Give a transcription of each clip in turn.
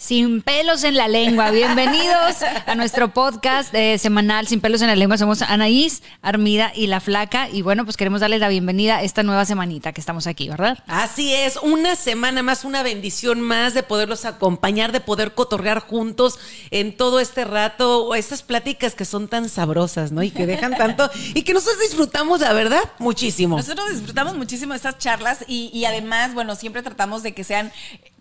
Sin pelos en la lengua. Bienvenidos a nuestro podcast eh, semanal Sin pelos en la lengua. Somos Anaís, Armida y La Flaca. Y bueno, pues queremos darles la bienvenida a esta nueva semanita que estamos aquí, ¿verdad? Así es, una semana más, una bendición más de poderlos acompañar, de poder cotorrear juntos en todo este rato, estas pláticas que son tan sabrosas, ¿no? Y que dejan tanto, y que nosotros disfrutamos, la verdad, muchísimo. Nosotros disfrutamos muchísimo estas charlas y, y además, bueno, siempre tratamos de que sean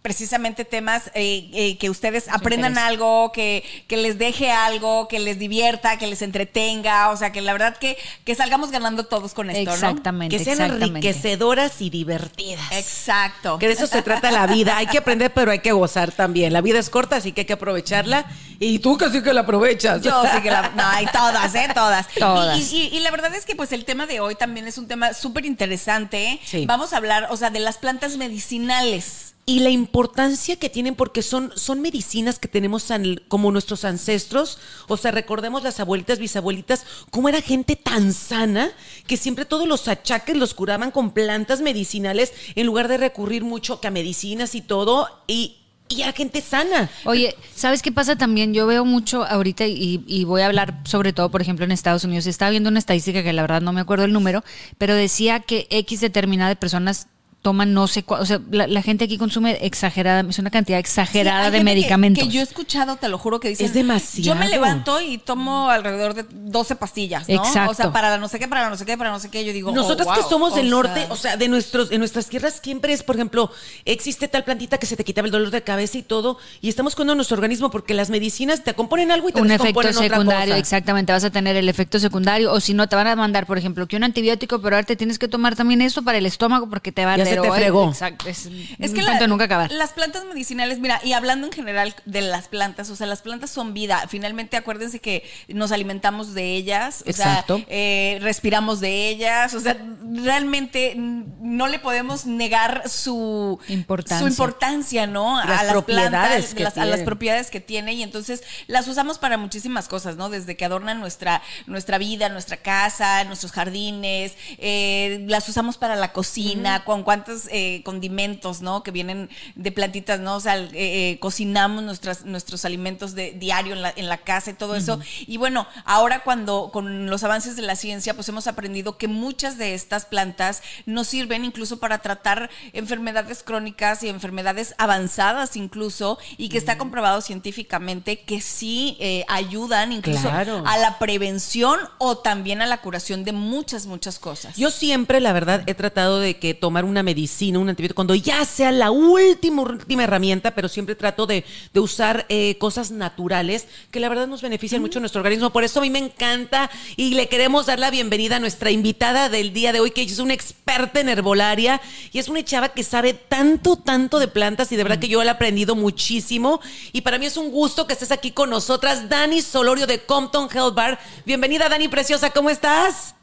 precisamente temas eh, eh, que ustedes aprendan algo, que, que les deje algo, que les divierta, que les entretenga, o sea, que la verdad que, que salgamos ganando todos con esto, Exactamente. Que sean exactamente. enriquecedoras y divertidas. ¿no? Exacto. Que de eso se trata la vida. Hay que aprender, pero hay que gozar también. La vida es corta, así que hay que aprovecharla. Y tú que sí que la aprovechas. Yo sí que la... No, hay todas, ¿eh? Todas. Todas. Y, y- y la verdad es que pues el tema de hoy también es un tema súper interesante. Sí. Vamos a hablar, o sea, de las plantas medicinales. Y la importancia que tienen porque son, son medicinas que tenemos como nuestros ancestros. O sea, recordemos las abuelitas, bisabuelitas, cómo era gente tan sana que siempre todos los achaques los curaban con plantas medicinales en lugar de recurrir mucho a medicinas y todo. Y, y era gente sana. Oye, ¿sabes qué pasa también? Yo veo mucho ahorita y, y voy a hablar sobre todo, por ejemplo, en Estados Unidos. Estaba viendo una estadística que la verdad no me acuerdo el número, pero decía que X determinada de personas toman no sé cuál, o sea, la, la gente aquí consume exagerada, es una cantidad exagerada Sí, de gente que- medicamentos. Que, yo he escuchado, te lo juro, que dicen. Es demasiado. Yo me levanto y tomo alrededor de 12 pastillas, ¿no? Exacto. O sea, para la no sé qué, para la no sé qué, para no sé qué. Yo digo. Nosotros oh, que wow. somos O del norte, sea, o sea, de nuestros, en nuestras tierras siempre es, por ejemplo, existe tal plantita que se te quitaba el dolor de cabeza y todo, y estamos cuidando nuestro organismo porque las medicinas te componen algo y te un efecto descomponen otra secundario, cosa. exactamente, vas a tener el efecto secundario o si no te van a mandar, por ejemplo, que un antibiótico, pero ahora te tienes que tomar también eso para el estómago porque te va a se te hoy. fregó. Exacto, es, Es que la- nunca acabar. las plantas medicinales, mira, y hablando en general de las plantas, o sea, las plantas son vida. Finalmente, acuérdense que nos alimentamos de ellas, o Exacto. sea, eh, respiramos de ellas, o sea, realmente no le podemos negar su Importancia. su importancia, ¿no? Las propiedades que las, a las propiedades que tiene y entonces las usamos para muchísimas cosas, ¿no? Desde que adornan nuestra, nuestra vida, nuestra casa, nuestros jardines, eh, las usamos para la cocina, con cuántos eh, condimentos, ¿no? Que vienen de plantitas, ¿no? O sea, eh, eh, cocinamos nuestras, nuestros alimentos de diario en la, en la casa y todo eso. Y bueno, ahora cuando con los avances de la ciencia, pues hemos aprendido que muchas de estas plantas nos sirven incluso para tratar enfermedades crónicas y enfermedades avanzadas incluso, y que está comprobado científicamente que sí eh, ayudan incluso Claro. a la prevención o también a la curación de muchas, muchas cosas. Yo siempre, la verdad, he tratado de que tomar una medicina, un antibiótico, cuando ya sea la última, última herramienta, pero siempre trato de, de usar eh, cosas naturales que la verdad nos benefician mucho a nuestro organismo. Por eso a mí me encanta y le queremos dar la bienvenida a nuestra invitada del día de hoy, que es una experta en herbolaria y es una chava que sabe tanto, tanto de plantas y de verdad que yo le he aprendido muchísimo. Y para mí es un gusto que estés aquí con nosotras, Dani Solorio de Compton Health Bar. Bienvenida, Dani Preciosa, ¿cómo estás?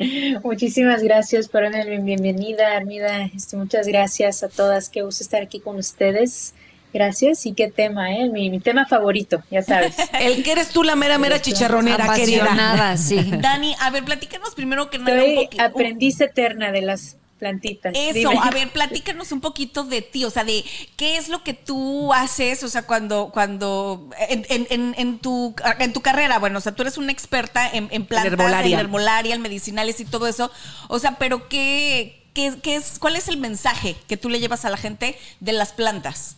Muchísimas gracias por la bienvenida, Armida. Este, muchas gracias a todas. Qué gusto estar aquí con ustedes. Gracias. Y qué tema, ¿eh? Mi, mi tema favorito, ya sabes. El que eres tú la mera, mera chicharronera, querida. Apasionada, sí. Dani, a ver, platícanos primero que nada Soy aprendiz eterna de las plantitas. Eso, a ver, platícanos un poquito de ti, o sea, de qué es lo que tú haces, o sea, cuando, cuando, en, en, en, tu, en tu carrera, bueno, o sea, tú eres una experta en, en plantas, en herbolaria. en medicinales y todo eso, o sea, pero qué, qué, qué es, ¿cuál es el mensaje que tú le llevas a la gente de las plantas?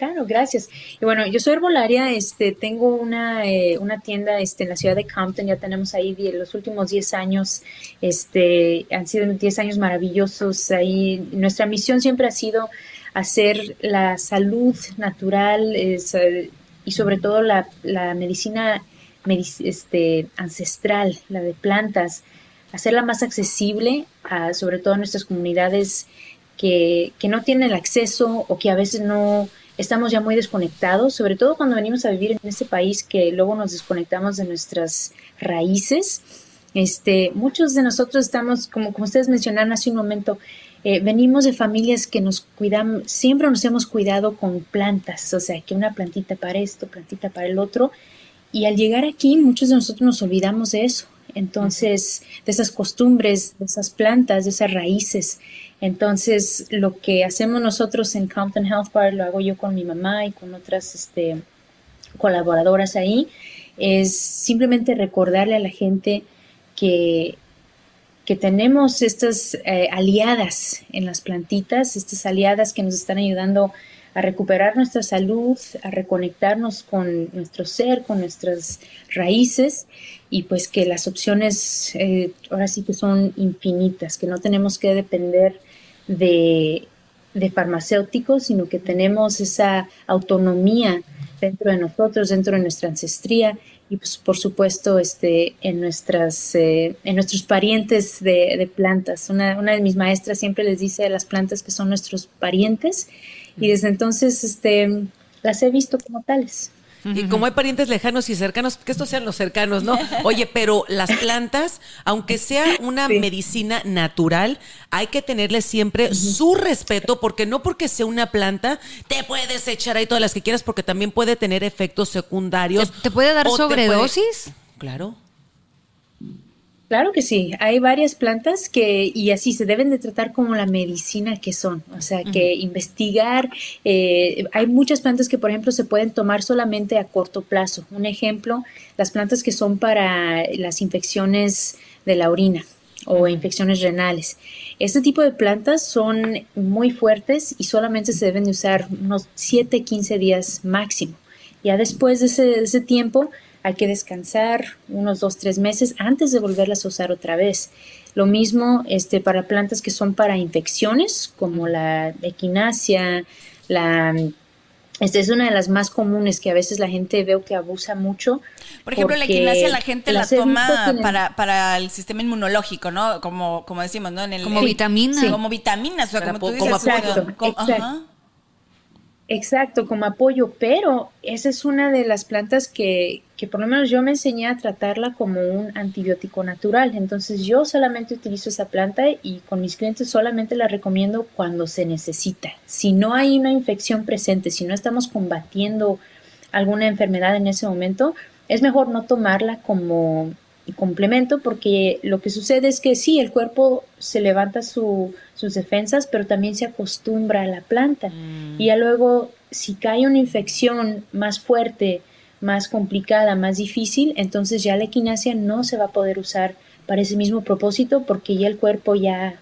Claro, gracias. Y bueno, yo soy herbolaria, este, tengo una, eh, una tienda este, en la ciudad de Compton, ya tenemos ahí los últimos 10 años, este, han sido 10 años maravillosos ahí. Nuestra misión siempre ha sido hacer la salud natural y sobre todo la, la medicina este, ancestral, la de plantas, hacerla más accesible, a, sobre todo a nuestras comunidades que, que no tienen acceso o que a veces no estamos ya muy desconectados, sobre todo cuando venimos a vivir en este país que luego nos desconectamos de nuestras raíces. Este, muchos de nosotros estamos, como, como ustedes mencionaron hace un momento, eh, venimos de familias que nos cuidan, siempre nos hemos cuidado con plantas, o sea, que una plantita para esto, plantita para el otro, y al llegar aquí muchos de nosotros nos olvidamos de eso, entonces, de esas costumbres, de esas plantas, de esas raíces. Entonces, lo que hacemos nosotros en Compton Health Bar, lo hago yo con mi mamá y con otras este, colaboradoras ahí, es simplemente recordarle a la gente que, que tenemos estas eh, aliadas en las plantitas, estas aliadas que nos están ayudando a recuperar nuestra salud, a reconectarnos con nuestro ser, con nuestras raíces y pues que las opciones eh, ahora sí que son infinitas, que no tenemos que depender de, farmacéuticos, sino que tenemos esa autonomía dentro de nosotros, dentro de nuestra ancestría y pues por supuesto este, en, nuestras, eh, en nuestros parientes de, de plantas. Una, una, de mis maestras siempre les dice a las plantas que son nuestros parientes y desde entonces este, las he visto como tales. Y como hay parientes lejanos y cercanos, que estos sean los cercanos, ¿no? Oye, pero las plantas, aunque sea una medicina natural, hay que tenerle siempre su respeto, porque no porque sea una planta, te puedes echar ahí todas las que quieras, porque también puede tener efectos secundarios. ¿Te, puede dar sobredosis? claro. Claro que sí, hay varias plantas que, y así se deben de tratar como la medicina que son, o sea, que investigar, eh, hay muchas plantas que, por ejemplo, se pueden tomar solamente a corto plazo. Un ejemplo, las plantas que son para las infecciones de la orina o infecciones renales. Este tipo de plantas son muy fuertes y solamente se deben de usar unos 7, 15 días máximo. Ya después de ese, de ese tiempo, hay que descansar unos dos, tres meses antes de volverlas a usar otra vez. Lo mismo este, para plantas que son para infecciones, como la equinacia, la... Esta es una de las más comunes que a veces la gente veo que abusa mucho. Por ejemplo, la equinacia la gente la toma para, para el sistema inmunológico, ¿no? Como, como decimos, ¿no? En el, como vitaminas. Como vitaminas, o sea, como tú dices. Exacto, exacto. Exacto, como apoyo, pero esa es una de las plantas que, que por lo menos yo me enseñé a tratarla como un antibiótico natural. Entonces yo solamente utilizo esa planta y con mis clientes solamente la recomiendo cuando se necesita. Si no hay una infección presente, si no estamos combatiendo alguna enfermedad en ese momento, es mejor no tomarla como complemento porque lo que sucede es que sí, el cuerpo se levanta sus defensas, pero también se acostumbra a la planta. Mm. Y ya luego, si cae una infección más fuerte, más complicada, más difícil, entonces ya la equinacia no se va a poder usar para ese mismo propósito porque ya el cuerpo ya,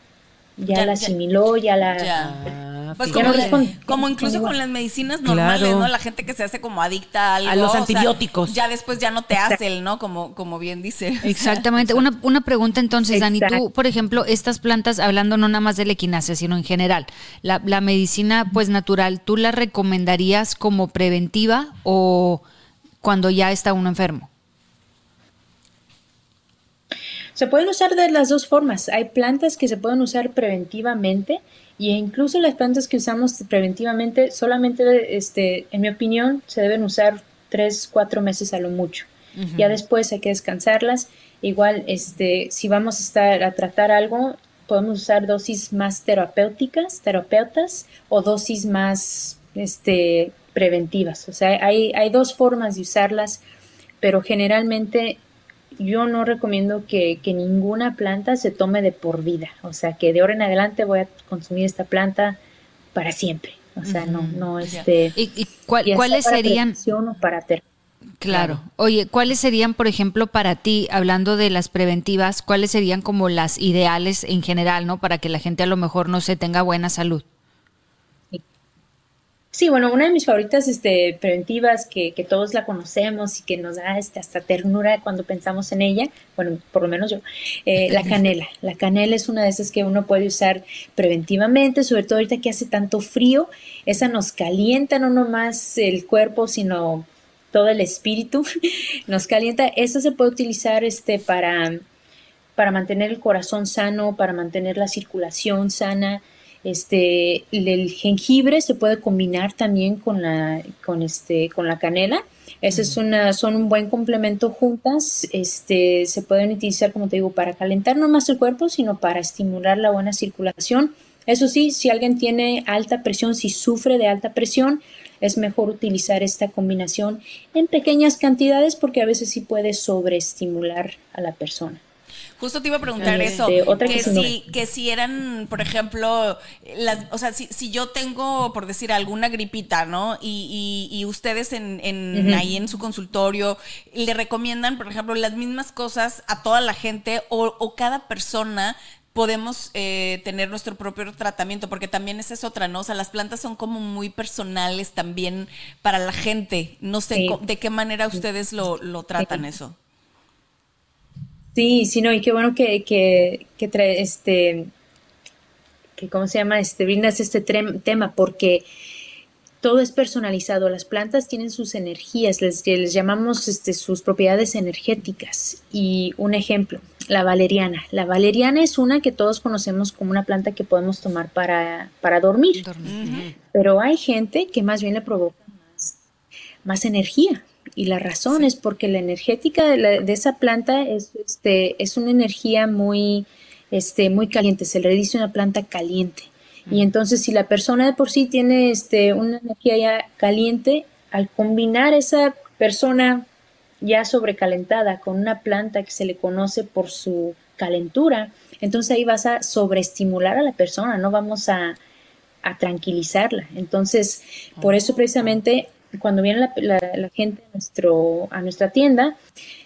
ya, la asimiló, ya, la... Pues como, incluso con las medicinas normales, ¿no? La gente que se hace como adicta a, los antibióticos. ya después ya no te hace, ¿no? Como, como bien dice. Exactamente. Una, una pregunta entonces, Dani, tú, por ejemplo, estas plantas, hablando no nada más de la equinacia, sino en general, la, la medicina pues natural, ¿tú la recomendarías como preventiva o cuando ya está uno enfermo? Se pueden usar de las dos formas. Hay plantas que se pueden usar preventivamente y incluso las plantas que usamos preventivamente solamente, este, en mi opinión, se deben usar tres, cuatro meses a lo mucho. Ya después hay que descansarlas. Igual, este, si vamos a estar a tratar algo, podemos usar dosis más terapéuticas, terapeutas, o dosis más, este, preventivas. O sea, hay, hay dos formas de usarlas, pero generalmente yo no recomiendo que, que, ninguna planta se tome de por vida. O sea, que de ahora en adelante voy a consumir esta planta para siempre. O sea, no, no, este. ¿Y, cuáles serían? O para Claro. Oye, ¿cuáles serían, por ejemplo, para ti, hablando de las preventivas, cuáles serían como las ideales en general, ¿no? Para que la gente a lo mejor no se tenga buena salud. Sí, bueno, una de mis favoritas este, preventivas que, que, todos la conocemos y que nos da este, hasta ternura cuando pensamos en ella, bueno, por lo menos yo, eh, la canela. La canela es una de esas que uno puede usar preventivamente, sobre todo ahorita que hace tanto frío. Esa nos calienta no nomás el cuerpo, sino todo el espíritu. nos calienta. Esa se puede utilizar este, para, para mantener el corazón sano, para mantener la circulación sana. Este, el jengibre se puede combinar también con la, con este, con la canela. Esa es una, son un buen complemento juntas. Este, se pueden utilizar, como te digo, para calentar no más el cuerpo, sino para estimular la buena circulación. Eso sí, si alguien tiene alta presión, si sufre de alta presión, es mejor utilizar esta combinación en pequeñas cantidades porque a veces sí puede sobreestimular a la persona. Justo te iba a preguntar eso, que, si, que si eran, por ejemplo, las, o sea, si, si yo tengo, por decir, alguna gripita, ¿no? Y, y, ustedes en, en ahí en su consultorio le recomiendan, por ejemplo, las mismas cosas a toda la gente o, o cada persona podemos eh, tener nuestro propio tratamiento, porque también esa es otra, ¿no? O sea, las plantas son como muy personales también para la gente. No sé de qué manera ustedes lo, lo tratan eso. Sí, sí, no, y qué bueno que, que, que trae este, que cómo se llama, este, brindas este tema, porque todo es personalizado. Las plantas tienen sus energías, les, les llamamos este, sus propiedades energéticas. Y un ejemplo, la valeriana. La valeriana es una que todos conocemos como una planta que podemos tomar para, para dormir. Pero hay gente que más bien le provoca más energía. Y la razón es porque la energética de, esa planta es, este, es una energía muy, este, muy caliente, se le dice una planta caliente. Y entonces si la persona de por sí tiene este, una energía ya caliente, al combinar esa persona ya sobrecalentada con una planta que se le conoce por su calentura, entonces ahí vas a sobreestimular a la persona, no vamos a, a tranquilizarla. Entonces, por eso precisamente cuando viene la, gente a, nuestro, a nuestra tienda,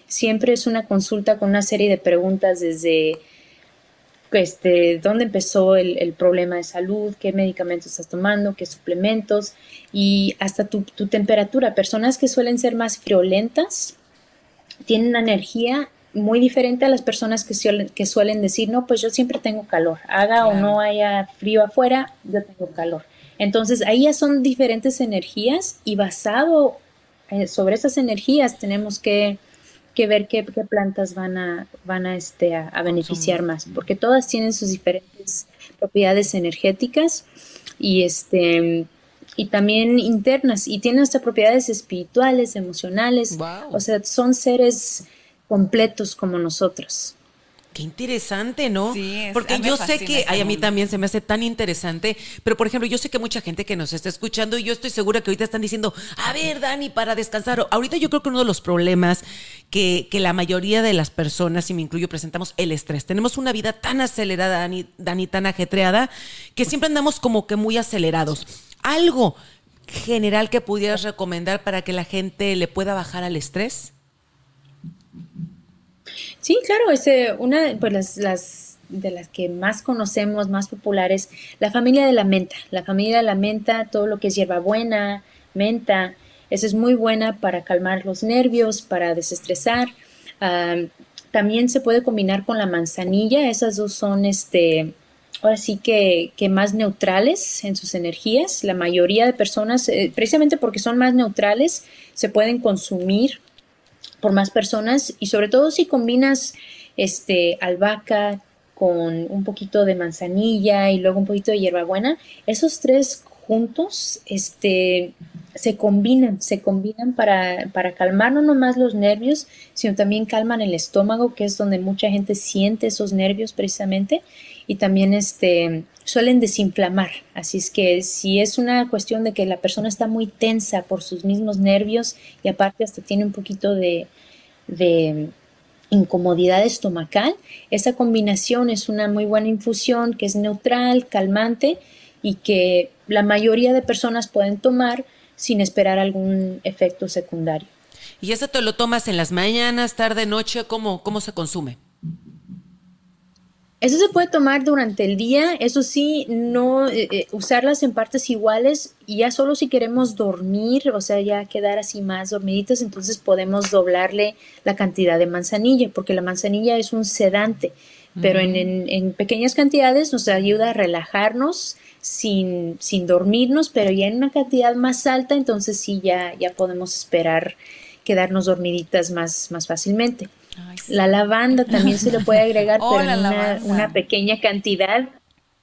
siempre es una consulta con una serie de preguntas desde este, dónde empezó el, problema de salud, qué medicamentos estás tomando, qué suplementos y hasta tu, temperatura. Personas que suelen ser más violentas tienen una energía muy diferente a las personas que suelen, que suelen decir, no, pues yo siempre tengo calor, haga o no haya frío afuera, yo tengo calor. Entonces ahí ya son diferentes energías y basado eh, sobre esas energías tenemos que, ver qué, plantas van a, van a, este, a, beneficiar más, porque todas tienen sus diferentes propiedades energéticas y este y también internas y tienen hasta propiedades espirituales, emocionales, o sea, son seres completos como nosotros. Qué interesante, ¿no? Sí, Porque yo sé que a mí también se me hace tan interesante, pero por ejemplo, yo sé que mucha gente que nos está escuchando y yo estoy segura que ahorita están diciendo, a ver, Dani, para descansar. Ahorita yo creo que uno de los problemas que, que la mayoría de las personas, y me incluyo, presentamos el estrés. Tenemos una vida tan acelerada, Dani, Dani tan ajetreada, que siempre andamos como que muy acelerados. Algo general que pudieras recomendar para que la gente le pueda bajar al estrés. Sí, claro, este, una pues las, las de las que más conocemos, más populares, la familia de la menta. La familia de la menta, todo lo que es hierbabuena, menta, esa es muy buena para calmar los nervios, para desestresar. también se puede combinar con la manzanilla, esas dos son este, ahora sí que, que, más neutrales en sus energías. La mayoría de personas, eh, precisamente porque son más neutrales, se pueden consumir por más personas y sobre todo si combinas este albahaca con un poquito de manzanilla y luego un poquito de hierbabuena, esos tres juntos este, se combinan, se combinan para, para calmar no nomás los nervios, sino también calman el estómago, que es donde mucha gente siente esos nervios precisamente, y también este, suelen desinflamar. Así es que si es una cuestión de que la persona está muy tensa por sus mismos nervios y aparte hasta tiene un poquito de, incomodidad estomacal, esa combinación es una muy buena infusión que es neutral, calmante y que la mayoría de personas pueden tomar sin esperar algún efecto secundario. ¿Y eso te lo tomas en las mañanas, tarde, noche? ¿Cómo, cómo se consume? Eso se puede tomar durante el día, eso sí, no eh, eh, usarlas en partes iguales y ya solo si queremos dormir, o sea, ya quedar así más dormiditas, entonces podemos doblarle la cantidad de manzanilla, porque la manzanilla es un sedante, pero en, en, pequeñas cantidades nos ayuda a relajarnos sin, sin dormirnos, pero ya en una cantidad más alta, entonces sí, ya, ya podemos esperar quedarnos dormiditas más, más fácilmente. La lavanda también se le puede agregar, oh, pero en una, pequeña cantidad.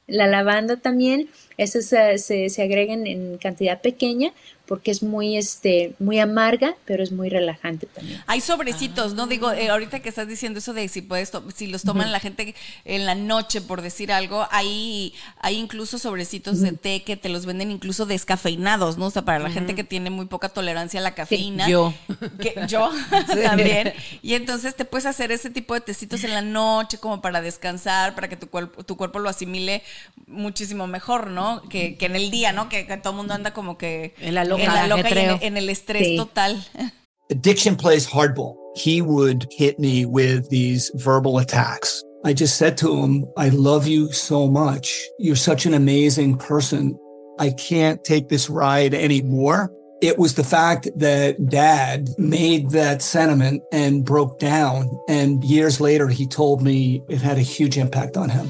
La lavanda también, esa se, se, agrega en cantidad pequeña porque es muy, este, muy amarga, pero es muy relajante también. Hay sobrecitos, ¿no? Digo, eh, ahorita que estás diciendo eso de si puedes, si los toman la gente en la noche, por decir algo, hay, hay incluso sobrecitos de té que te los venden incluso descafeinados, ¿no? O sea, para la gente que tiene muy poca tolerancia a la cafeína. yo. yo también. Y entonces te puedes hacer ese tipo de tecitos en la noche como para descansar, para que tu cuerpo, tu cuerpo lo asimile muchísimo mejor, ¿no? Que, en el día, ¿no? Que, todo el mundo anda como que... En la en la loca y en, en, el estrés sí. total. Addiction plays hardball. He would hit me with these verbal attacks. I just said to him, I love you so much. You're such an amazing person. I can't take this ride anymore. It was the fact that dad made that sentiment and broke down. And years later, he told me it had a huge impact on him.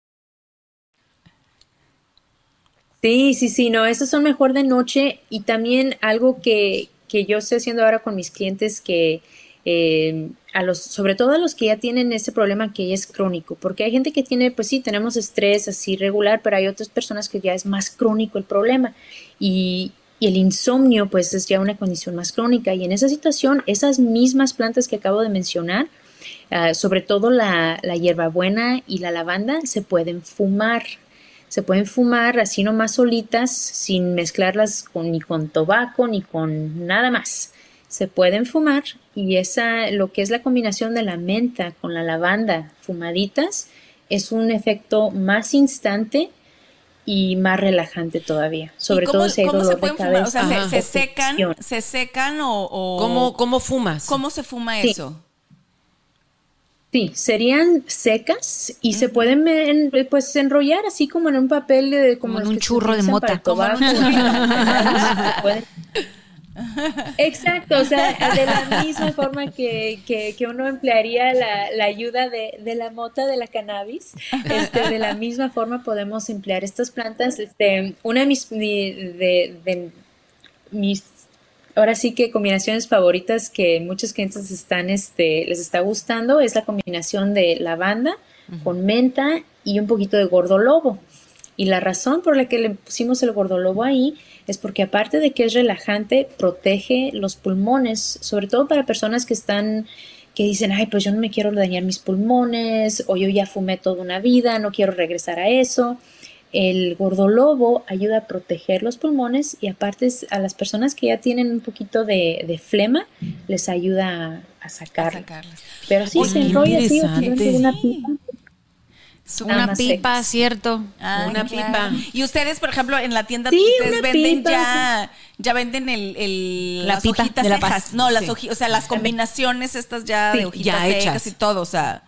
Sí, sí, sí, no, esos son mejor de noche. Y también algo que, que yo estoy haciendo ahora con mis clientes que eh, a los, sobre todo a los que ya tienen ese problema que es crónico, porque hay gente que tiene, pues sí, tenemos estrés así regular, pero hay otras personas que ya es más crónico el problema. Y, y el insomnio pues es ya una condición más crónica. Y en esa situación esas mismas plantas que acabo de mencionar, uh, sobre todo la, la hierbabuena y la lavanda, se pueden fumar se pueden fumar así nomás solitas, sin mezclarlas con, ni con tabaco ni con nada más. Se pueden fumar y esa, lo que es la combinación de la menta con la lavanda fumaditas, es un efecto más instante y más relajante todavía. Sobre todo si hay dolor de cabeza. O sea, se, secan, se secan o, ¿Cómo, ¿Cómo, fumas? ¿Cómo se fuma eso? Sí, serían secas y se pueden pues enrollar así como en un papel como, en un churro de mota. Exacto, o sea, de la misma forma que, que, que uno emplearía la, la ayuda de, de, la mota de la cannabis, este, de la misma forma podemos emplear estas plantas. Este, una de mis, de, de mis ahora sí que combinaciones favoritas que muchos clientes están, este, les está gustando es la combinación de lavanda con menta y un poquito de gordolobo. Y la razón por la que le pusimos el gordolobo ahí es porque aparte de que es relajante, protege los pulmones, sobre todo para personas que están que dicen, ay, pues yo no me quiero dañar mis pulmones, o yo ya fumé toda una vida, no quiero regresar a eso. El gordolobo ayuda a proteger los pulmones y aparte a las personas que ya tienen un poquito de, flema les ayuda a, sacar. Pero sí, se enrolla así una pipa. Una pipa, cierto. Ah, una pipa. Y ustedes, por ejemplo, en la tienda ustedes venden ya, ya venden el, las hojitas de secas. no, las hojitas, o sea, las combinaciones estas ya de hojitas ya secas hechas. y todo, o sea.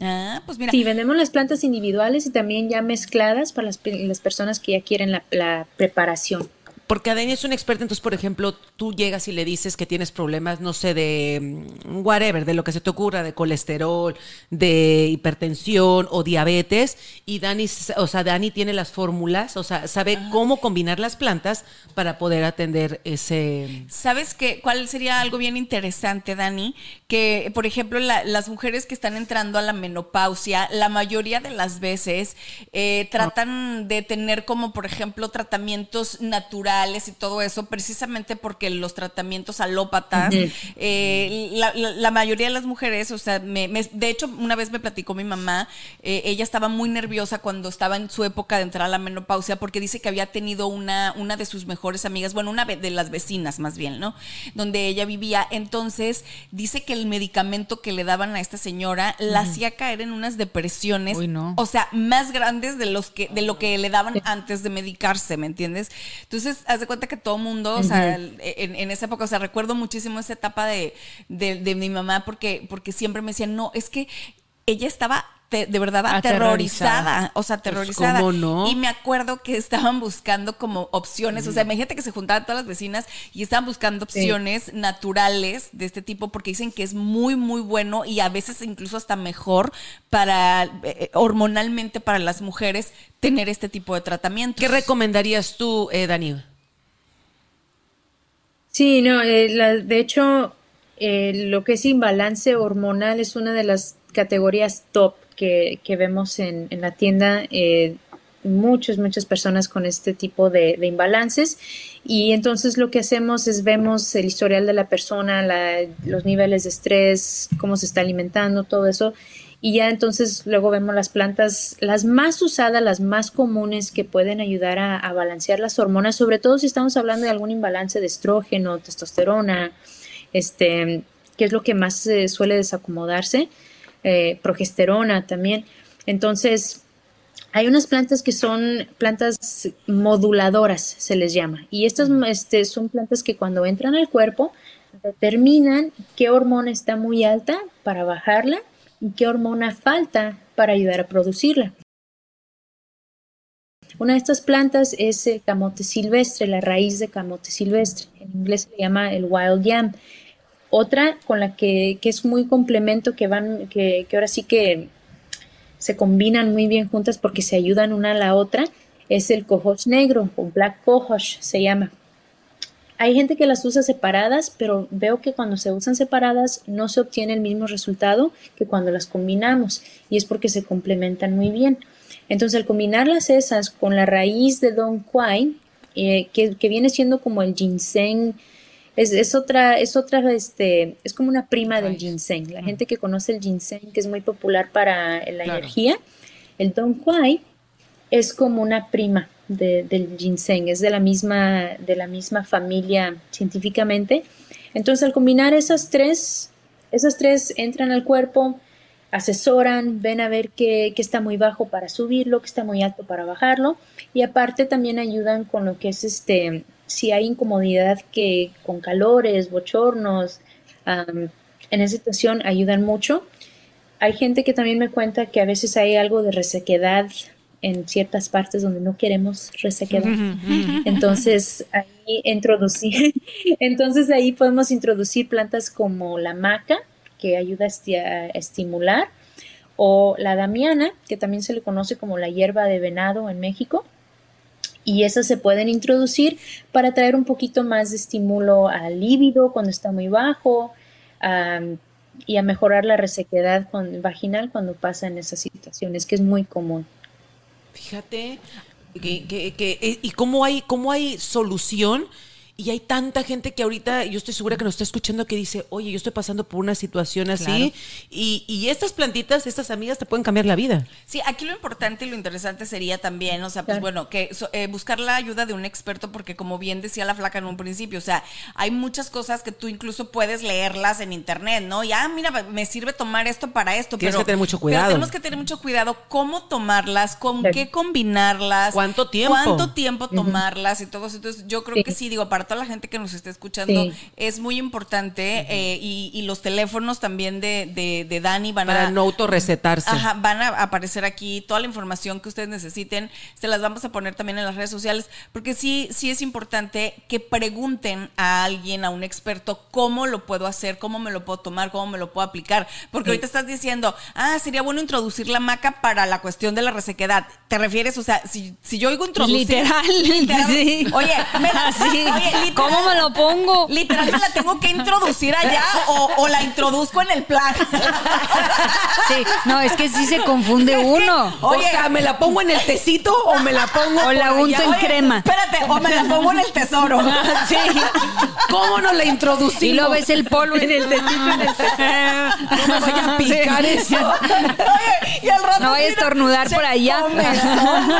Ah, pues mira. Sí, vendemos las plantas individuales y también ya mezcladas para las, las personas que ya quieren la, preparación. Porque Adeni es una experta, entonces, por ejemplo, tú llegas y le dices que tienes problemas, no sé, de mm, whatever, de lo que se te ocurra, de colesterol, de hipertensión o diabetes, y Dani, o sea, Dani tiene las fórmulas, o sea, sabe cómo combinar las plantas para poder atender ese... ¿Sabes qué? ¿Cuál sería algo bien interesante, Dani? Que, por ejemplo, la- las mujeres que están entrando a la menopausia, la mayoría de las veces eh, tratan de tener como, por ejemplo, tratamientos naturales y todo eso, precisamente porque los tratamientos alópatas, eh, la, la- la mayoría de las mujeres, o sea, me- me- de hecho, una vez me platicó mi mamá, eh, ella estaba muy nerviosa cuando estaba en su época de entrar a la menopausia porque dice que había tenido una, una de sus mejores amigas, bueno, una de las vecinas más bien, ¿no? Donde ella vivía. Entonces, dice que el medicamento que le daban a esta señora la hacía caer en unas depresiones, Uy, no. o sea, más grandes de los que de lo que le daban antes de medicarse, ¿me entiendes? Entonces, haz de cuenta que todo mundo, o sea, en, en esa época, o sea, recuerdo muchísimo esa etapa de, de, de mi mamá porque, porque siempre me decían, no, es que ella estaba te- de verdad Aterrorizada. aterrorizada, o sea, Pues, aterrorizada. ¿cómo no? Y me acuerdo que estaban buscando como opciones, o sea, imagínate que se juntaban todas las vecinas y estaban buscando opciones naturales de este tipo porque dicen que es muy, muy bueno y a veces incluso hasta mejor para, eh, hormonalmente para las mujeres tener este tipo de tratamiento. ¿Qué recomendarías tú, eh, Dani? Sí, no, eh, la- de hecho, eh, lo que es imbalance hormonal es una de las categorías top que, que vemos en, en la tienda. eh, muchas, muchas personas con este tipo de, de imbalances. Y entonces lo que hacemos es vemos el historial de la persona, la- los niveles de estrés, cómo se está alimentando, todo eso. Y ya entonces luego vemos las plantas, las más usadas, las más comunes que pueden ayudar a, a balancear las hormonas, sobre todo si estamos hablando de algún imbalance de estrógeno, testosterona, este, que es lo que más eh, suele desacomodarse, eh, progesterona también. Entonces, hay unas plantas que son plantas moduladoras, se les llama. Y estas este, son plantas que cuando entran al cuerpo determinan qué hormona está muy alta para bajarla y qué hormona falta para ayudar a producirla. Una de estas plantas es el camote silvestre, la raíz de camote silvestre. En inglés se llama el wild yam. Otra con la que, que es muy complemento, que van, que, que ahora sí que se combinan muy bien juntas porque se ayudan una a la otra, es el cohosh negro o black cohosh se llama. Hay gente que las usa separadas, pero veo que cuando se usan separadas no se obtiene el mismo resultado que cuando las combinamos y es porque se complementan muy bien. Entonces, al combinarlas esas con la raíz de Don Quai, eh, que, que viene siendo como el ginseng, es, es otra, es otra, este, es como una prima del ginseng. La gente que conoce el ginseng, que es muy popular para la Claro. energía, el Don Quai es como una prima de- del ginseng, es de la misma, de la misma familia científicamente. Entonces, al combinar esas tres, esas tres entran al cuerpo, asesoran, ven a ver qué, qué está muy bajo para subirlo, qué está muy alto para bajarlo, y aparte también ayudan con lo que es este, si hay incomodidad que con calores, bochornos, en esa situación ayudan mucho. Hay gente que también me cuenta que a veces hay algo de resequedad en ciertas partes donde no queremos resequedad. Entonces ahí introducir, entonces ahí podemos introducir plantas como la maca, que ayuda a esti- a estimular, o la damiana, que también se le conoce como la hierba de venado en México. Y esas se pueden introducir para traer un poquito más de estímulo al líbido cuando está muy bajo am, y a mejorar la resequedad con- vaginal cuando pasa en esas situaciones, que es muy común. Fíjate que, que- que- eh, y cómo hay, cómo hay solución. Y hay tanta gente que ahorita, yo estoy segura que nos está escuchando que dice, oye, yo estoy pasando por una situación así. Claro. Y, y estas plantitas, estas amigas te pueden cambiar la vida. Sí, aquí lo importante y lo interesante sería también, o sea, pues Claro. bueno, que so- eh, buscar la ayuda de un experto, porque como bien decía la flaca en un principio, o sea, hay muchas cosas que tú incluso puedes leerlas en internet, ¿no? Y ah, mira, me sirve tomar esto para esto. Tienes pero, que tener mucho pero cuidado. tenemos que tener mucho cuidado cómo tomarlas, con qué combinarlas, ¿Cuánto tiempo? cuánto tiempo tomarlas y todo eso. Entonces, yo creo Sí. que sí, digo, aparte para toda la gente que nos esté escuchando, Sí. es muy importante eh, y, y los teléfonos también de, de, de Dani van Para a... no autorrecetarse. Ajá, van a aparecer aquí toda la información que ustedes necesiten. Se las vamos a poner también en las redes sociales, porque sí, sí es importante que pregunten a alguien, a un experto, cómo lo puedo hacer, cómo me lo puedo tomar, cómo me lo puedo aplicar. Porque ahorita estás diciendo, ah, sería bueno introducir la maca para la cuestión de la resequedad. ¿Te refieres? O sea, si, si yo oigo introducir. Literal, sí. Oye, me oye, literal- ¿Cómo me lo pongo? Literal, ¿me la tengo que introducir allá o, o la introduzco en el plan? Sí, no, es que sí se confunde Es que- uno. Oye. o sea, ¿me la pongo en el tecito o me la pongo O la unto allá? en Oye, crema. Espérate, o me la pongo en el tesoro. Sí. ¿Cómo nos la introducimos? Y luego ves el polvo En el tecito, en el No me vaya a picar eso. Oye, y al rato No vaya a estornudar por allá. comezón.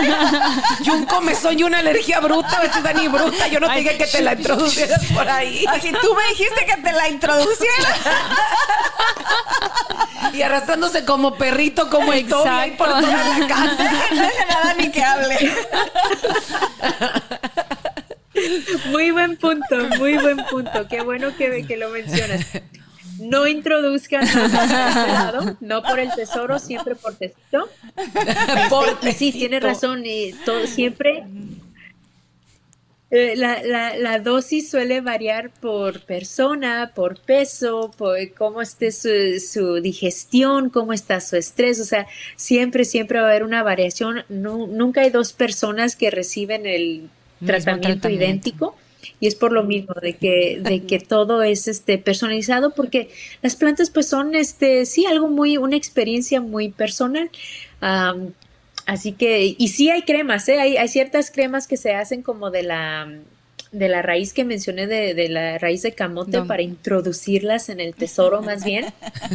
Y un comezón y una alergia bruta, a veces Dani bruta. Yo no te dije que te la introducieras por ahí. Así tú me dijiste que te la introduciera. Y arrastrándose como perrito, como el Toby ahí por Exacto. toda la casa. Dejen a Dani que hable. Muy buen punto, muy buen punto. Qué bueno que, que lo mencionas. No introduzcan nada por este lado, no por el tesoro, siempre por tecito. Y sí, tienes razón, y todo, siempre la, la, la dosis suele variar por persona, por peso, por cómo esté su, su digestión, cómo está su estrés. O sea, siempre, siempre va a haber una variación. Nu- nunca hay dos personas que reciben el tratamiento, tratamiento. idéntico. Y es por lo mismo, de que, de que todo es este personalizado, porque las plantas pues son este, sí, algo muy, una experiencia muy personal. Am, así que, y sí hay cremas, ¿eh? hay, hay ciertas cremas que se hacen como de la de la raíz que mencioné de, de la raíz de camote No. para introducirlas en el tesoro más bien,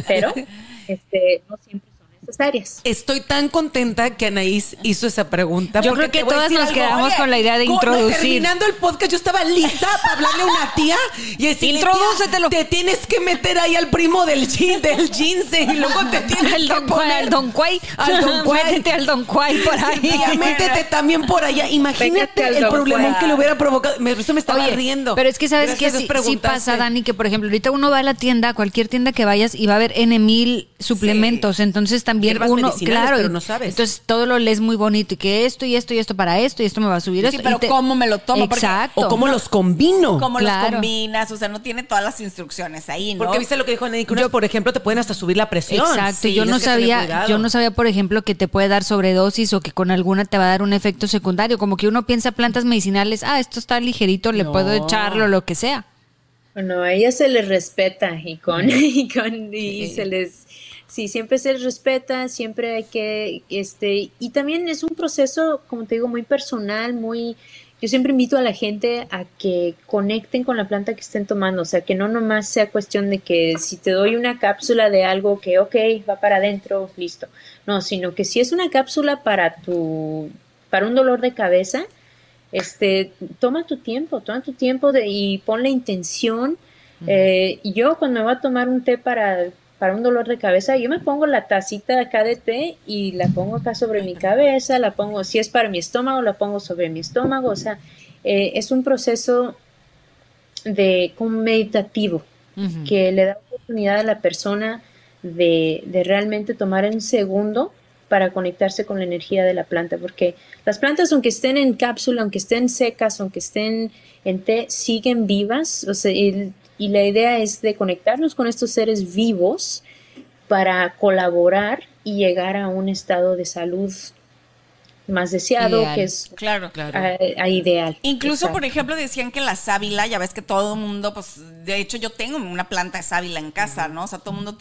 pero este no siempre necesarias. Estoy tan contenta que Anaís hizo esa pregunta. Yo creo que todas nos algo. quedamos Oye, con la idea de introducir. Terminando el podcast, yo estaba lista para hablarle a una tía y decirle, Introdúcetelo. "Tía, Te tienes que meter ahí al primo del, gin, del ginseng y luego te tienes El que don, poner al Don Cuay. Al Don Cuay. Métete al Don Cuay por ahí. Y métete también por allá. Imagínate el Juan. que le hubiera provocado. Me, eso me estaba Oye, riendo. Pero es que sabes que sí, sí pasa, Dani, que por ejemplo, ahorita uno va a la tienda, a cualquier tienda que vayas y va a haber N mil suplementos. Entonces también Hierbas uno, claro, pero no sabes. Entonces todo lo lees muy bonito y que esto y esto y esto para esto y esto me va a subir Sí, esto. pero y te- ¿cómo me lo tomo? Porque- Exacto. O cómo los combino. ¿Cómo Claro. los combinas? O sea, no tiene todas las instrucciones ahí, ¿no? Porque viste lo que dijo que unas, por ejemplo, te pueden hasta subir la presión. Exacto, Sí, yo no sabía, yo no sabía, por ejemplo, que te puede dar sobredosis o que con alguna te va a dar un efecto secundario, como que uno piensa plantas medicinales, ah, esto está ligerito, le No. puedo echarlo, lo que sea. Bueno, a ellas se les respeta y con, y con, y se les, sí, siempre se les respeta, siempre hay que, este, y también es un proceso, como te digo, muy personal, muy, yo siempre invito a la gente a que conecten con la planta que estén tomando, o sea, que no nomás sea cuestión de que si te doy una cápsula de algo que, ok, va para adentro, listo, no, sino que si es una cápsula para tu, para un dolor de cabeza, este, toma tu tiempo, toma tu tiempo de, y pon la intención. Eh, yo cuando me voy a tomar un té para, para un dolor de cabeza, yo me pongo la tacita acá de té y la pongo acá sobre mi cabeza, la pongo, si es para mi estómago, la pongo sobre mi estómago, o sea, eh, es un proceso de como meditativo que le da oportunidad a la persona de, de realmente tomar un segundo para conectarse con la energía de la planta, porque las plantas, aunque estén en cápsula, aunque estén secas, aunque estén en té, siguen vivas, o sea, y, y la idea es de conectarnos con estos seres vivos para colaborar y llegar a un estado de salud más deseado, Ideal. que es Claro. a, a ideal. Incluso, Exacto. por ejemplo, decían que la sábila, ya ves que todo el mundo, pues, de hecho yo tengo una planta de sábila en casa, ¿no? O sea, todo el mundo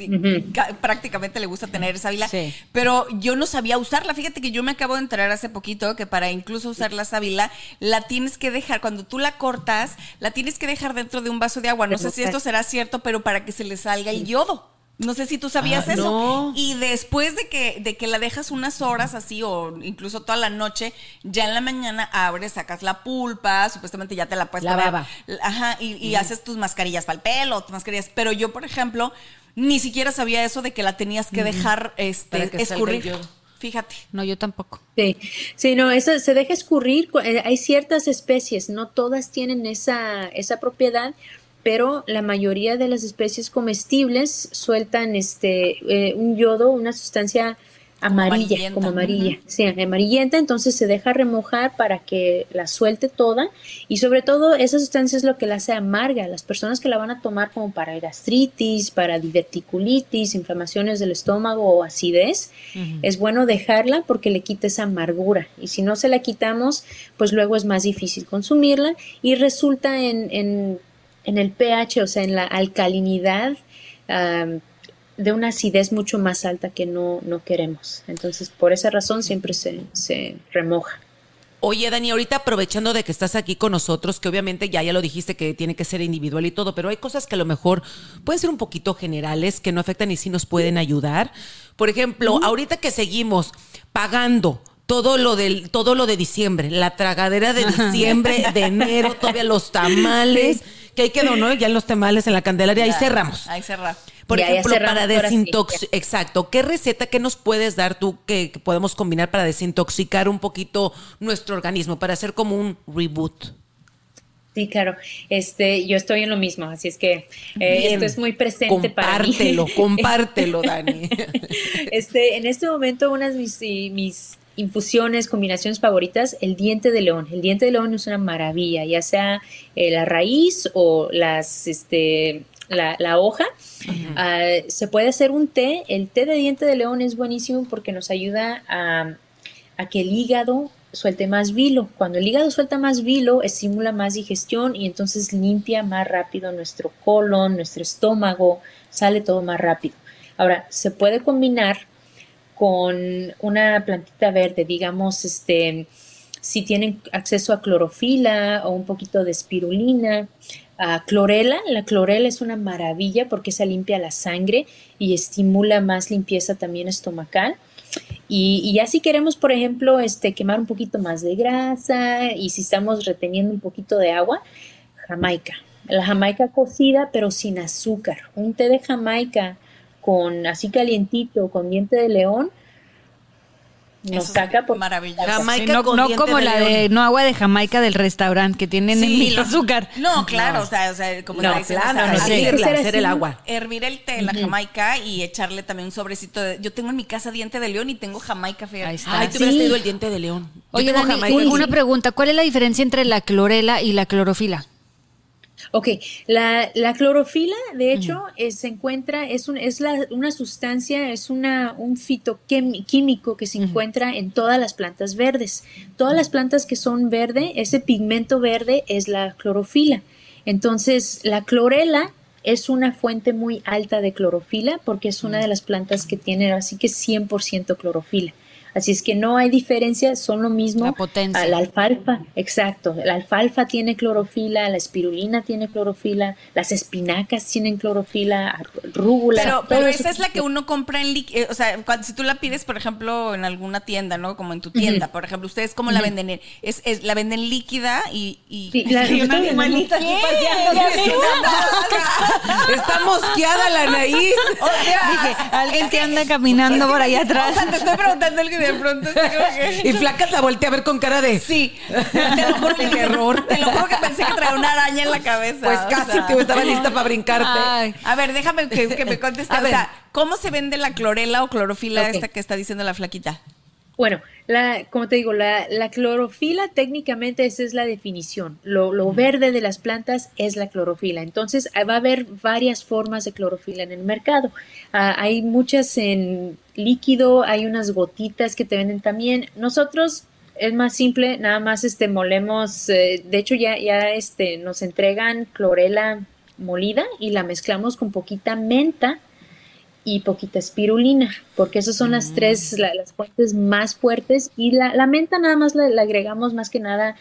prácticamente le gusta tener sábila, Sí. pero yo no sabía usarla. Fíjate que yo me acabo de enterar hace poquito que para incluso usar la sábila, la tienes que dejar, cuando tú la cortas, la tienes que dejar dentro de un vaso de agua. No sé si esto será cierto, pero para que se le salga el yodo. No sé si tú sabías Ah, eso. no. Y después de que, de que la dejas unas horas así o incluso toda la noche, ya en la mañana abres, sacas la pulpa, supuestamente ya te la puedes La poner. baba. Ajá, y, y haces tus mascarillas para el pelo, tus mascarillas. Pero yo, por ejemplo, ni siquiera sabía eso de que la tenías que dejar este, Para que escurrir. Fíjate. No, yo tampoco. Sí, sí, no, eso se deja escurrir. Eh, hay ciertas especies, no todas tienen esa, esa propiedad, pero la mayoría de las especies comestibles sueltan este eh, un yodo, una sustancia amarilla, como amarilla, sí, amarillenta, entonces se deja remojar para que la suelte toda y sobre todo esa sustancia es lo que la hace amarga. Las personas que la van a tomar como para gastritis, para diverticulitis, inflamaciones del estómago o acidez, es bueno dejarla porque le quita esa amargura y si no se la quitamos, pues luego es más difícil consumirla y resulta en, en, en el pH, o sea, en la alcalinidad de una acidez mucho más alta que no, no queremos. Entonces, por esa razón siempre se, se remoja. Oye, Dani, ahorita aprovechando de que estás aquí con nosotros, que obviamente ya, ya lo dijiste que tiene que ser individual y todo, pero hay cosas que a lo mejor pueden ser un poquito generales, que no afectan y sí nos pueden ayudar. Por ejemplo, ahorita que seguimos pagando todo lo del todo lo de diciembre, la tragadera de diciembre, de enero, todavía los tamales, que ahí quedó, ¿no? Ya los tamales en la Candelaria, ahí cerramos. Ahí cerramos. Por ejemplo, para desintoxicar, exacto, ¿qué receta, qué nos puedes dar tú que, podemos combinar para desintoxicar un poquito nuestro organismo, para hacer como un reboot? Sí, claro. Este, yo estoy en lo mismo, así es que eh, esto es muy presente para mí. Compártelo, compártelo, Dani. Este, en este momento, unas de mis, mis infusiones, combinaciones favoritas, el diente de león. El diente de león es una maravilla, ya sea eh, la raíz o las, este, la, hoja. Ah, se puede hacer un té. El té de diente de león es buenísimo porque nos ayuda a, que el hígado suelte más vilo. Cuando el hígado suelta más vilo, estimula más digestión y entonces limpia más rápido nuestro colon, nuestro estómago, sale todo más rápido. Ahora, se puede combinar con una plantita verde, digamos, este, si tienen acceso a clorofila o un poquito de espirulina, clorela. La clorela es una maravilla porque se limpia la sangre y estimula más limpieza también estomacal. Y, ya si queremos, por ejemplo, este, quemar un poquito más de grasa y si estamos reteniendo un poquito de agua, jamaica. La jamaica cocida pero sin azúcar. Un té de jamaica con así calientito, con diente de león, nos saca por maravilloso. Jamaica no, como la de no agua de Jamaica del restaurante que tienen mil azúcar. No, claro, o sea, o sea como no, claro, no, hacer el agua. Hervir el té, la Jamaica y echarle también un sobrecito de yo tengo en mi casa diente de león y tengo Jamaica fea. Ahí está. Ay, tú hubieras tenido el diente de león. Oye, Dani, una pregunta, ¿cuál es la diferencia entre la clorela y la clorofila? Ok, la, la clorofila, de hecho, se encuentra, es, un, es la, una sustancia, es una, un fitoquímico que se encuentra en todas las plantas verdes. Todas las plantas que son verde, ese pigmento verde es la clorofila. Entonces, la clorela es una fuente muy alta de clorofila porque es una de las plantas que tiene así que 100% clorofila. Así es que no hay diferencia, son lo mismo. La potencia. La alfalfa, exacto. La alfalfa tiene clorofila, la espirulina tiene clorofila, las espinacas tienen clorofila, rúgula. Pero, pero esa es la que uno compra en líquido. Eh, o sea, si tú la pides, por ejemplo, en alguna tienda, ¿no? Como en tu tienda, por ejemplo, ¿ustedes cómo la venden? Es, es, la venden líquida y. y, la, y una animalita Está mosqueada la nariz. Dije, alguien que anda caminando por allá atrás. O sea, te estoy preguntando el que de pronto Y Flaca la volteé a ver con cara de... Sí. Te lo juro, que, error. Te lo juro que pensé que traía una araña en la cabeza. Pues casi, te estaba lista para brincarte. A ver, déjame que, me conteste. o sea, ¿cómo se vende la clorela o clorofila esta que está diciendo la flaquita? Bueno, la, como te digo, la, clorofila técnicamente esa es la definición. Lo, verde de las plantas es la clorofila. Entonces va a haber varias formas de clorofila en el mercado. Ah, hay muchas en líquido, hay unas gotitas que te venden también. Nosotros es más simple, nada más este molemos, eh, de hecho ya, ya este, nos entregan clorela molida y la mezclamos con poquita menta y poquita espirulina, porque esas son las mm. tres, las fuentes más fuertes. Y la, la menta nada más la, agregamos más que nada,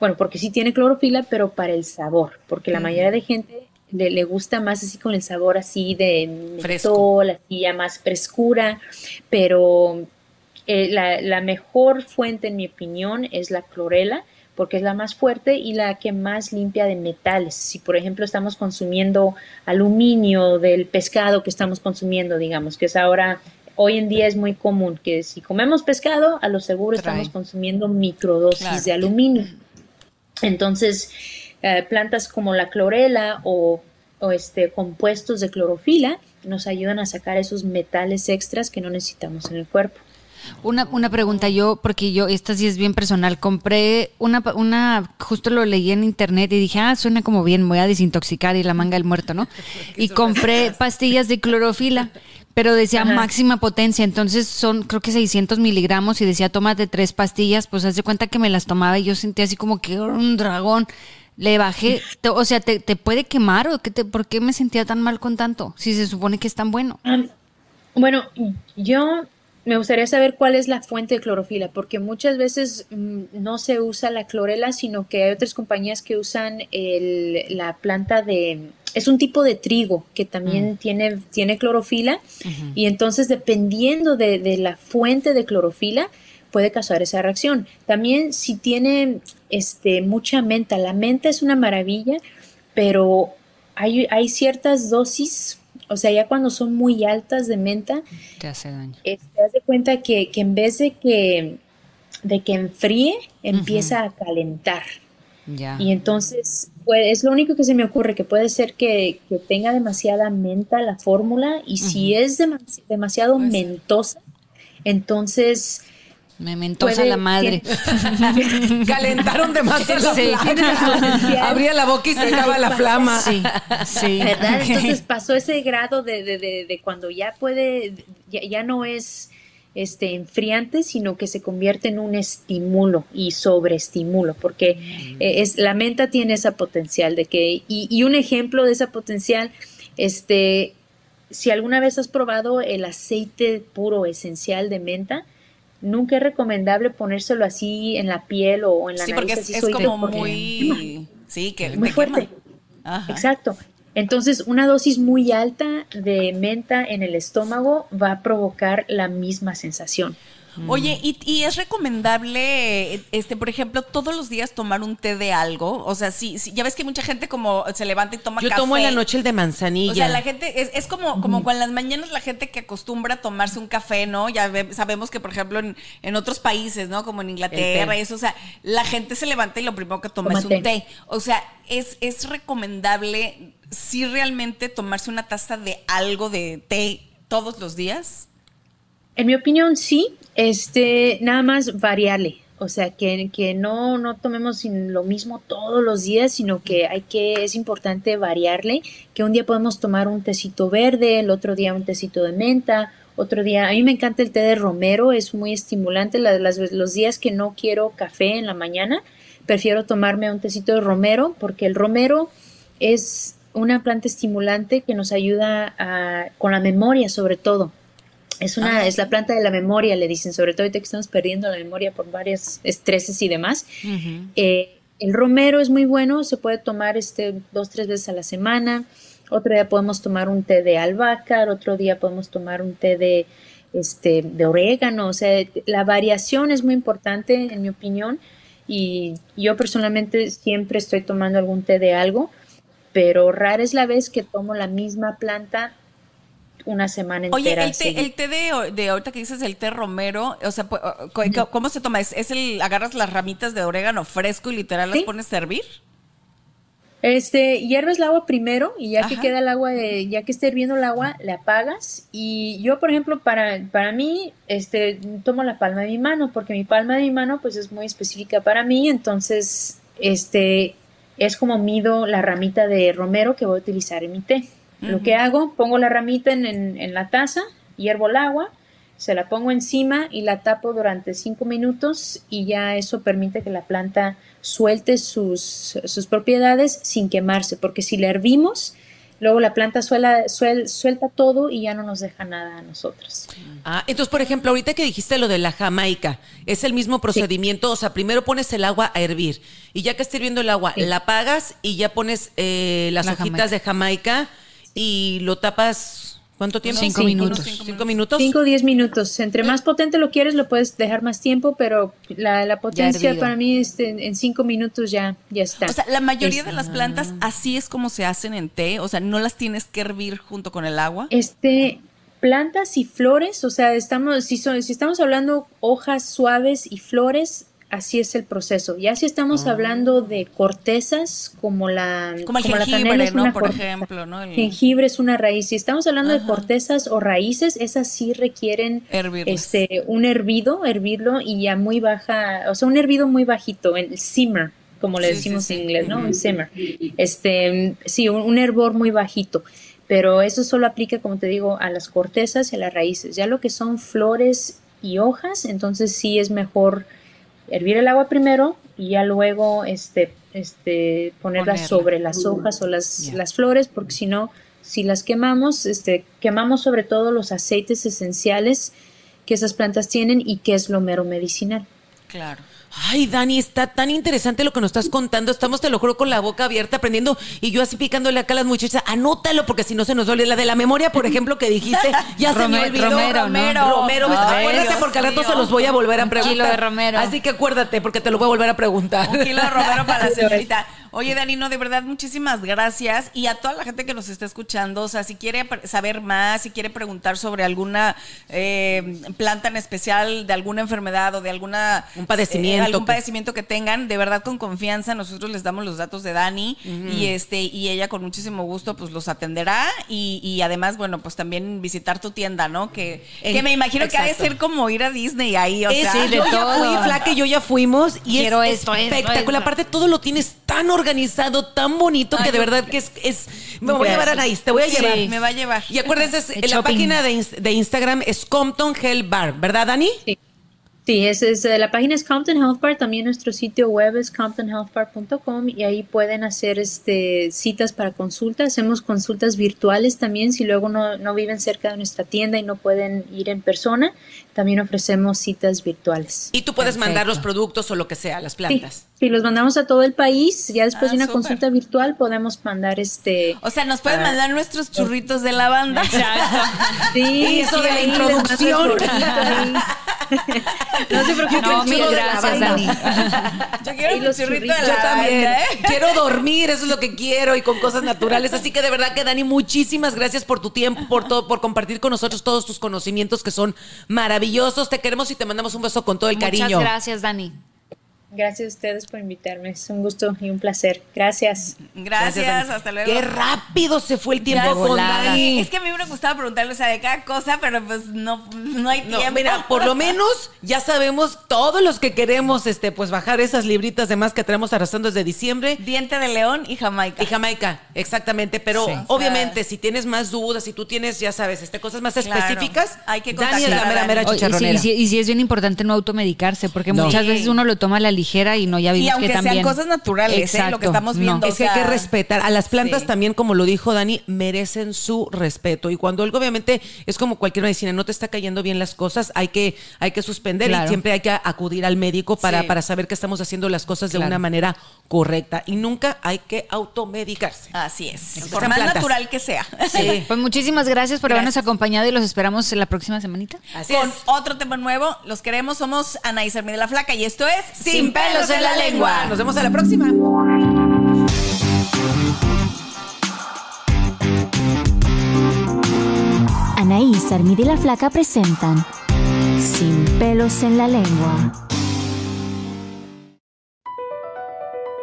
bueno, porque sí tiene clorofila, pero para el sabor, porque la mayoría de gente le, gusta más así con el sabor así de mentol, así ya más frescura, pero eh, la, la mejor fuente, en mi opinión, es la clorela porque es la más fuerte y la que más limpia de metales. Si por ejemplo estamos consumiendo aluminio del pescado que estamos consumiendo, digamos, que es ahora hoy en día es muy común que si comemos pescado, a lo seguro Trae. estamos consumiendo microdosis Claro. de aluminio. Entonces, eh, plantas como la clorela o, o, este, compuestos de clorofila nos ayudan a sacar esos metales extras que no necesitamos en el cuerpo. Una, una pregunta yo, porque yo, esta sí es bien personal, compré una, una, justo lo leí en internet y dije, ah, suena como bien, me voy a desintoxicar y la manga del muerto, ¿no? Y compré pastillas de clorofila, pero decía Ajá. máxima potencia, entonces son creo que 600 miligramos y decía tómate tres pastillas, pues hace cuenta que me las tomaba y yo sentía así como que era un dragón. Le bajé, te- o sea, ¿te, te puede quemar o qué te, por qué me sentía tan mal con tanto? Si se supone que es tan bueno. Bueno, yo me gustaría saber cuál es la fuente de clorofila, porque muchas veces mm, no se usa la clorela, sino que hay otras compañías que usan el- la planta de... Es un tipo de trigo que también tiene, tiene clorofila y entonces dependiendo de, de la fuente de clorofila puede causar esa reacción. También si tiene este, mucha menta, la menta es una maravilla, pero hay, hay ciertas dosis, o sea, ya cuando son muy altas de menta, Te hace daño. eh, te das de cuenta que, que en vez de que, de que enfríe, empieza a calentar. Ya. Y entonces, pues, es lo único que se me ocurre, que puede ser que, que tenga demasiada menta la fórmula, y si es demasi- demasiado Puede ser. mentosa, entonces... Me mentosa la madre. Calentaron de más la Sí. flama. Abría la boca y se acaba la flama. Sí, sí. ¿verdad? Entonces pasó ese grado de, de, de, de cuando ya puede, ya, ya no es este enfriante, sino que se convierte en un estímulo y sobreestimulo, porque eh, es, la menta tiene esa potencial de que, y, y un ejemplo de esa potencial, este, si alguna vez has probado el aceite puro esencial de menta, nunca es recomendable ponérselo así en la piel o en la Sí, nariz. porque es, así es como porque- muy... Sí, que muy te fuerte. quema. Ajá. Exacto. Entonces, una dosis muy alta de menta en el estómago va a provocar la misma sensación. Oye, ¿y, y es recomendable, este, por ejemplo, todos los días tomar un té de algo? O sea, sí, sí, ya ves que mucha gente como se levanta y toma Yo café. tomo en la noche el de manzanilla. O sea, la gente, es, es como, como con las mañanas la gente que acostumbra a tomarse un café, ¿no? Ya ve- sabemos que, por ejemplo, en, en otros países, ¿no? Como en Inglaterra y eso, o sea, la gente se levanta y lo primero que toma es un té. O sea, es, es recomendable, sí realmente tomarse una taza de algo de té todos los días. En mi opinión, sí, este, nada más variarle. O sea, que, que no, no tomemos lo mismo todos los días, sino que hay que, es importante variarle, que un día podemos tomar un tecito verde, el otro día un tecito de menta, otro día, a mí me encanta el té de romero, es muy estimulante, la- las- los días que no quiero café en la mañana, prefiero tomarme un tecito de romero, porque el romero es una planta estimulante que nos ayuda a- con la memoria sobre todo. Es una, Ah, es la planta de la memoria, le dicen, sobre todo ahorita que estamos perdiendo la memoria por varios estreses y demás. Eh, el romero es muy bueno, se puede tomar este dos, tres veces a la semana. Otro día podemos tomar un té de albahaca, otro día podemos tomar un té de, este, de orégano. O sea, la variación es muy importante, en mi opinión. Y yo personalmente siempre estoy tomando algún té de algo, pero rara es la vez que tomo la misma planta una semana Oye, entera. el té, el té de, de ahorita que dices el té romero, o sea, pu- co- ¿cómo se toma? ¿Es, es el, agarras las ramitas de orégano fresco y literal las Sí. pones a hervir? Este, hierves el agua primero y ya que queda el agua, de- ya que esté hirviendo el agua, le apagas. Y yo, por ejemplo, para, para mí, este, tomo la palma de mi mano, porque mi palma de mi mano, pues, es muy específica para mí. Entonces, este, es como mido la ramita de romero que voy a utilizar en mi té. Lo que hago, pongo la ramita en, en- en la taza, hiervo el agua, se la pongo encima y la tapo durante cinco minutos y ya eso permite que la planta suelte sus, sus propiedades sin quemarse, porque si la hervimos, luego la planta suela- suel- suelta todo y ya no nos deja nada a nosotros. Ah, entonces, por ejemplo, ahorita que dijiste lo de la jamaica, es el mismo procedimiento, o sea, primero pones el agua a hervir y ya que esté hirviendo el agua, Sí. la apagas y ya pones eh, las La hojitas de jamaica y lo tapas, ¿cuánto tiempo? Cinco Sí, minutos. ¿Cinco minutos? 5 o 10 minutos. Entre más potente lo quieres, lo puedes dejar más tiempo, pero la, la potencia para mí este, en 5 minutos ya, ya está. O sea, la mayoría Es- de las plantas así es como se hacen en té, o sea, no las tienes que hervir junto con el agua. Este, plantas y flores, o sea, estamos, si, son, si estamos hablando hojas suaves y flores, así es el proceso. Ya si estamos Ah. hablando de cortezas, como la, Como el jengibre, ¿no? una Por corteza. ejemplo, ¿no? El- Jengibre es una raíz. Si estamos hablando de cortezas o raíces, esas sí requieren Hervirlas. este un hervido, hervirlo y ya muy baja, o sea, un hervido muy bajito, el simmer, como le Sí, sí, decimos sí. en inglés, ¿no? Un simmer. Este, sí, un, un hervor muy bajito. Pero eso solo aplica, como te digo, a las cortezas y a las raíces. Ya lo que son flores y hojas, entonces sí es mejor hervir el agua primero y ya luego este, este, ponerla Ponerla. sobre las hojas o las, las flores, porque si no, si las quemamos, este, quemamos sobre todo los aceites esenciales que esas plantas tienen y que es lo mero medicinal. Claro. Ay, Dani, está tan interesante lo que nos estás contando. Estamos, te lo juro, con la boca abierta aprendiendo y yo así picándole acá a las muchachas. Anótalo porque si no se nos duele. La de la memoria, por ejemplo, que dijiste, ya se me olvidó. romero, ¿no? Romero, Ay, acuérdate Dios porque al rato mío. se los voy a volver a Un preguntar. kilo de romero. Así que acuérdate porque te lo voy a volver a preguntar. Un kilo de romero para la señorita. Oye, Danino, de verdad, muchísimas gracias. Y a toda la gente que nos está escuchando, o sea, si quiere saber más, si quiere preguntar sobre alguna eh, planta en especial, de alguna enfermedad o de alguna... Un padecimiento eh, algún padecimiento que tengan, de verdad, con confianza, nosotros les damos los datos de Dani y este y ella con muchísimo gusto pues los atenderá y, y además, bueno, pues también visitar tu tienda, ¿no? Que, En- que me imagino que ha de ser como ir a Disney ahí, o Es- sea... sí, de yo ya todo. fui, Flaca, y yo ya fuimos y Quiero es esto, esto, espectacular. esto. Aparte, todo lo tienes tan organizado, tan bonito, que de verdad que es... es me voy a llevar a Anaís, te voy a Sí, llevar. me va a llevar. Y acuérdense, es- El la página de, de Instagram es Compton Hell Bar, ¿verdad, Dani? Sí, es, es, eh, la página es Compton Health Bar, también nuestro sitio web es comptonhealthbar.com y ahí pueden hacer este, citas para consulta. Hacemos consultas virtuales también si luego no, no viven cerca de nuestra tienda y no pueden ir en persona. También ofrecemos citas virtuales. Y tú puedes Perfecto. mandar los productos o lo que sea, las Sí, plantas. sí, los mandamos a todo el país. Ya después Ah, de una súper. consulta virtual podemos mandar este... O sea, nos pueden Ah. mandar nuestros churritos de lavanda. Sí, eso sí, de la introducción. no se preocupen, No, mil de gracias. Dani. Yo quiero Y los churrito de churritos. Yo lavanda, también. ¿eh? Quiero dormir, eso es lo que quiero y con cosas naturales. Así que de verdad que Dani, muchísimas gracias por tu tiempo, por todo, por compartir con nosotros todos tus conocimientos que son maravillosos. Te queremos y te mandamos un beso con todo el Muchas cariño. gracias, Dani. Gracias a ustedes por invitarme. Es un gusto y un placer. Gracias. Gracias, hasta luego. Qué rápido se fue el tiempo volada. Dani. Es que a mí me gustaba preguntarle, o sea, de cada cosa, pero pues no, no hay No, tiempo. mira, por lo menos ya sabemos todos los que queremos este pues bajar esas libritas de más que traemos arrastrando desde diciembre. Diente de león y Jamaica. Y Jamaica, exactamente. Pero Sí. obviamente, si tienes más dudas, si tú tienes, ya sabes, este, cosas más Claro. específicas, Hay que Dani es la a mera, mera chicharronera. y sí- y sí es bien importante no automedicarse, porque No. muchas Sí. veces uno lo toma a la ligera y no ya vimos Y aunque que sean también. cosas naturales, ¿eh? Lo que estamos no. viendo. Es que hay que respetar. A las plantas sí. también, como lo dijo Dani, merecen su respeto. Y cuando algo obviamente es como cualquier medicina, no te está cayendo bien las cosas, hay que, hay que suspender y siempre hay que acudir al médico para, Sí. para saber que estamos haciendo las cosas de Claro. una manera correcta. Y nunca hay que automedicarse. Así es. Por más plantas. natural que sea. Sí. Pues muchísimas gracias por habernos acompañado y los esperamos la próxima semanita. Así Con es. otro tema nuevo. Los queremos. Somos Ana y Sermi de la Flaca y esto es Sin pelos en la lengua. Nos vemos a la próxima. Anaís, Armida y la Flaca presentan Sin pelos en la lengua.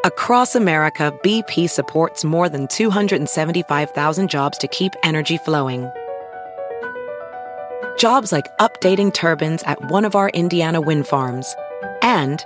Across America, BP supports more than 275,000 jobs to keep energy flowing. Jobs like updating turbines at one of our Indiana wind farms and